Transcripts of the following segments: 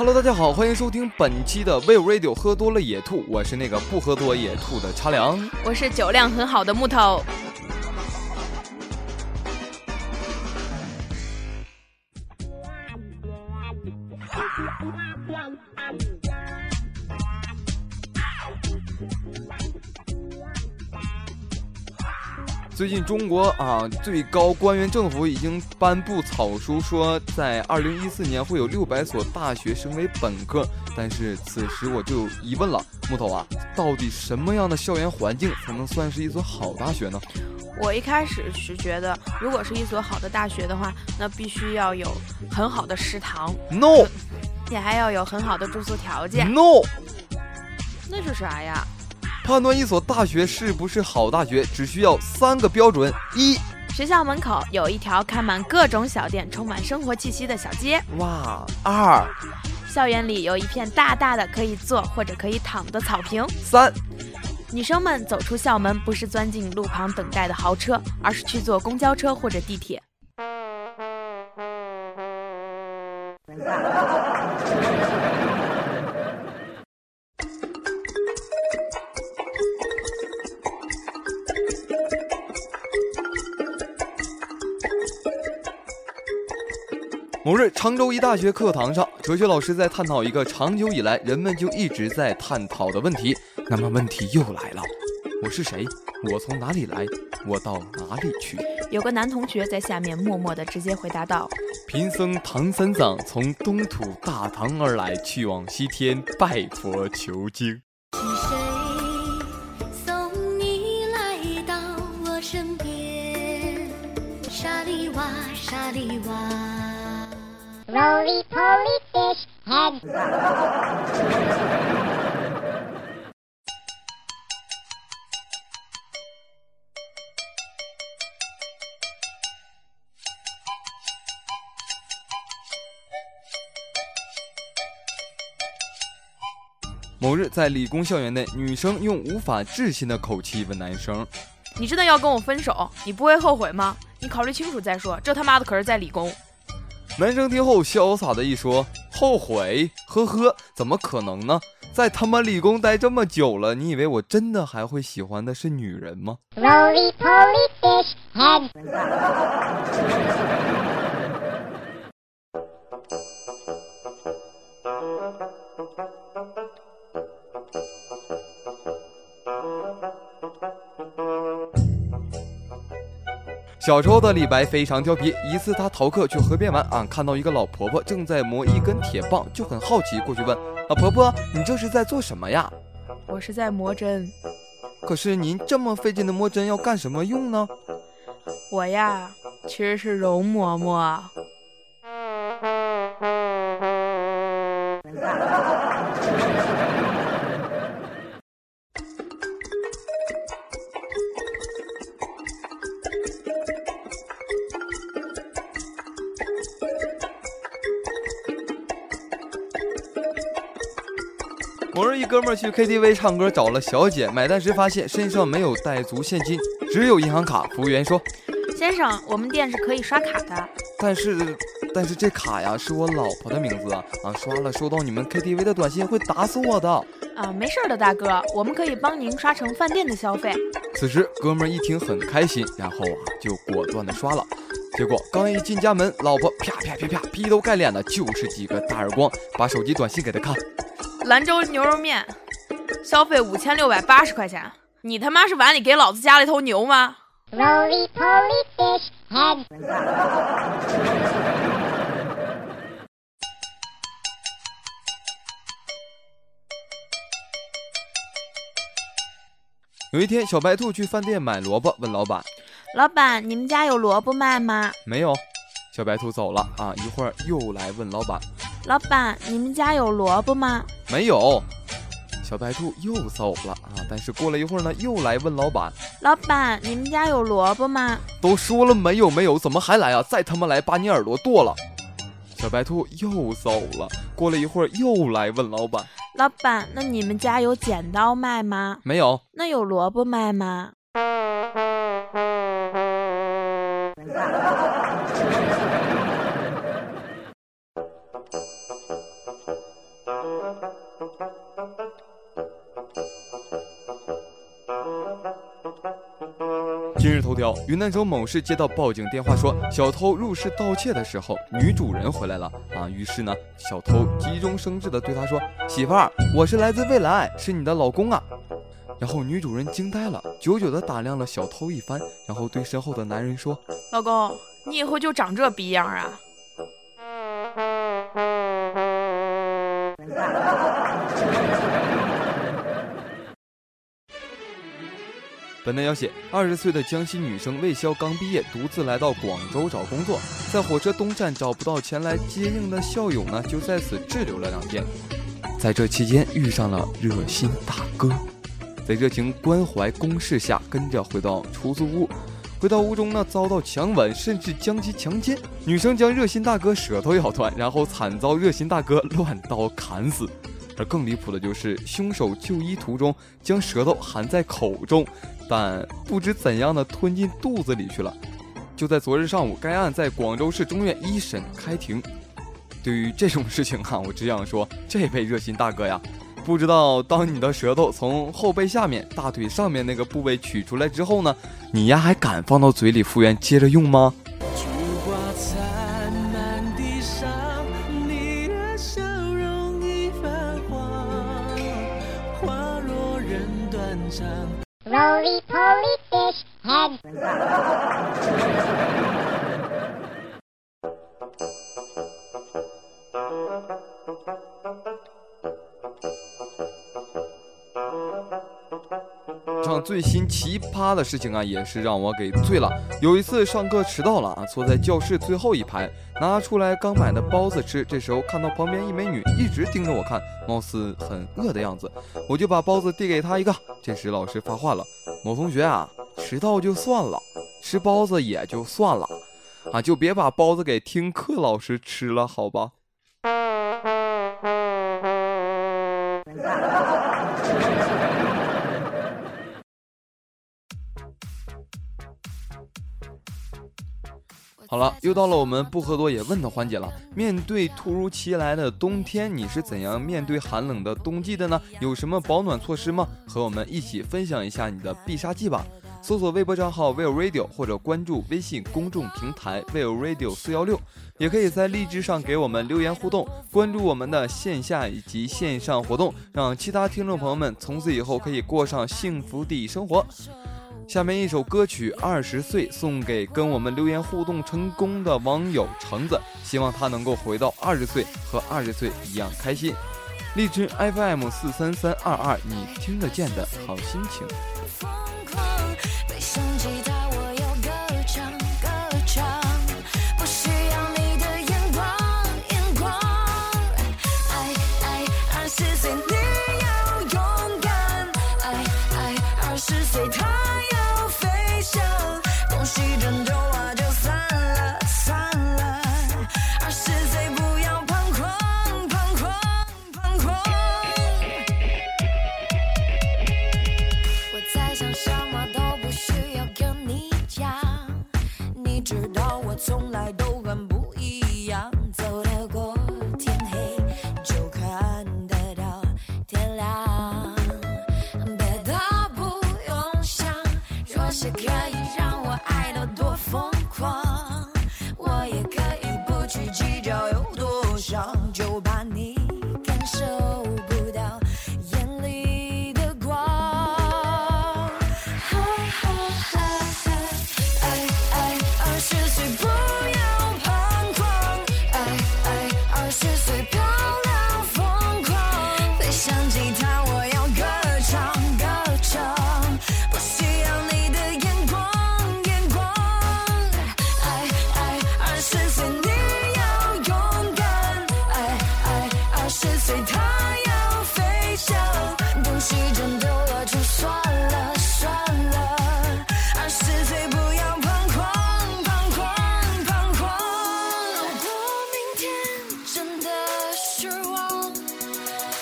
Hello，大家好，欢迎收听本期的 We Radio，喝多了也吐，我是那个不喝多也吐的茶凉，我是酒量很好的木头。最近中国啊，最高官员政府已经颁布草书，说在二零一四年会有六百所大学升为本科。但是此时我就有疑问了，木头啊，到底什么样的校园环境才能算是一所好大学呢？我一开始是觉得，如果是一所好的大学的话，那必须要有很好的食堂，no，也还要有很好的住宿条件，no，那是啥呀？判断一所大学是不是好大学，只需要三个标准：一，学校门口有一条开满各种小店、充满生活气息的小街；哇，二，校园里有一片大大的可以坐或者可以躺的草坪；三，女生们走出校门不是钻进路旁等待的豪车，而是去坐公交车或者地铁。某日，常州一大学课堂上，哲学老师在探讨一个长久以来人们就一直在探讨的问题。那么问题又来了：我是谁？我从哪里来？我到哪里去？有个男同学在下面默默的直接回答道：“贫僧唐三藏从东土大唐而来，去往西天拜佛求经。”是谁送你来到我身边？沙里哇，沙里哇。Roly poly fish head。某日，在理工校园内，女生用无法置信的口气问男生：“你真的要跟我分手？你不会后悔吗？你考虑清楚再说。这他妈的可是在理工。”男生听后潇洒的一说：“后悔？呵呵，怎么可能呢？在他妈理工待这么久了，你以为我真的还会喜欢的是女人吗？”小时候的李白非常调皮。一次他逃课去河边玩啊，看到一个老婆婆正在磨一根铁棒，就很好奇过去问老婆婆：“你这是在做什么呀？”“我是在磨针。”“可是您这么费劲的磨针要干什么用呢？”“我呀，其实是容嬷嬷。”某日，一哥们去 KTV 唱歌，找了小姐买单时，发现身上没有带足现金，只有银行卡。服务员说：“先生，我们店是可以刷卡的。”但是，但是这卡呀是我老婆的名字啊！啊，刷了收到你们 KTV 的短信会打死我的！啊，没事的，大哥，我们可以帮您刷成饭店的消费。此时，哥们一听很开心，然后啊就果断的刷了。结果刚一进家门，老婆啪啪啪啪劈头盖脸的就是几个大耳光，把手机短信给他看。兰州牛肉面，消费五千六百八十块钱。你他妈是碗里给老子加了一头牛吗？有一天，小白兔去饭店买萝卜，问老板：“老板，你们家有萝卜卖吗？”没有。小白兔走了啊，一会儿又来问老板：“老板，你们家有萝卜吗？”没有。小白兔又走了啊，但是过了一会儿呢，又来问老板：“老板，你们家有萝卜吗？”都说了没有没有，怎么还来啊？再他妈来，把你耳朵剁了！小白兔又走了，过了一会儿又来问老板：“老板，那你们家有剪刀卖吗？”没有。那有萝卜卖吗？头条：云南州某市接到报警电话，说小偷入室盗窃的时候，女主人回来了啊。于是呢，小偷急中生智的对她说：“媳妇儿，我是来自未来，是你的老公啊。”然后女主人惊呆了，久久的打量了小偷一番，然后对身后的男人说：“老公，你以后就长这逼样啊？”本台消息：二十岁的江西女生魏潇刚毕业，独自来到广州找工作，在火车东站找不到前来接应的校友呢，就在此滞留了两天。在这期间遇上了热心大哥，在热情关怀攻势下，跟着回到出租屋。回到屋中呢，遭到强吻，甚至将其强奸。女生将热心大哥舌头咬断，然后惨遭热心大哥乱刀砍死。而更离谱的就是，凶手就医途中将舌头含在口中。但不知怎样的吞进肚子里去了。就在昨日上午，该案在广州市中院一审开庭。对于这种事情哈，我只想说，这位热心大哥呀，不知道当你的舌头从后背下面、大腿上面那个部位取出来之后呢，你呀还敢放到嘴里复原接着用吗？Roly poly fish head。最新奇葩的事情啊，也是让我给醉了。有一次上课迟到了啊，坐在教室最后一排，拿出来刚买的包子吃。这时候看到旁边一美女一直盯着我看，貌似很饿的样子，我就把包子递给她一个。这时老师发话了：“某同学啊，迟到就算了，吃包子也就算了，啊，就别把包子给听课老师吃了，好吧？”好了，又到了我们不喝多也问的环节了。面对突如其来的冬天，你是怎样面对寒冷的冬季的呢？有什么保暖措施吗？和我们一起分享一下你的必杀技吧。搜索微博账号 Will Radio 或者关注微信公众平台 Will Radio 四幺六，也可以在荔枝上给我们留言互动。关注我们的线下以及线上活动，让其他听众朋友们从此以后可以过上幸福的生活。下面一首歌曲《二十岁》送给跟我们留言互动成功的网友橙子，希望他能够回到二十岁，和二十岁一样开心。荔枝 FM 四三三二二，你听得见的好心情。是谁漂亮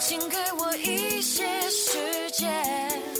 请给我一些时间。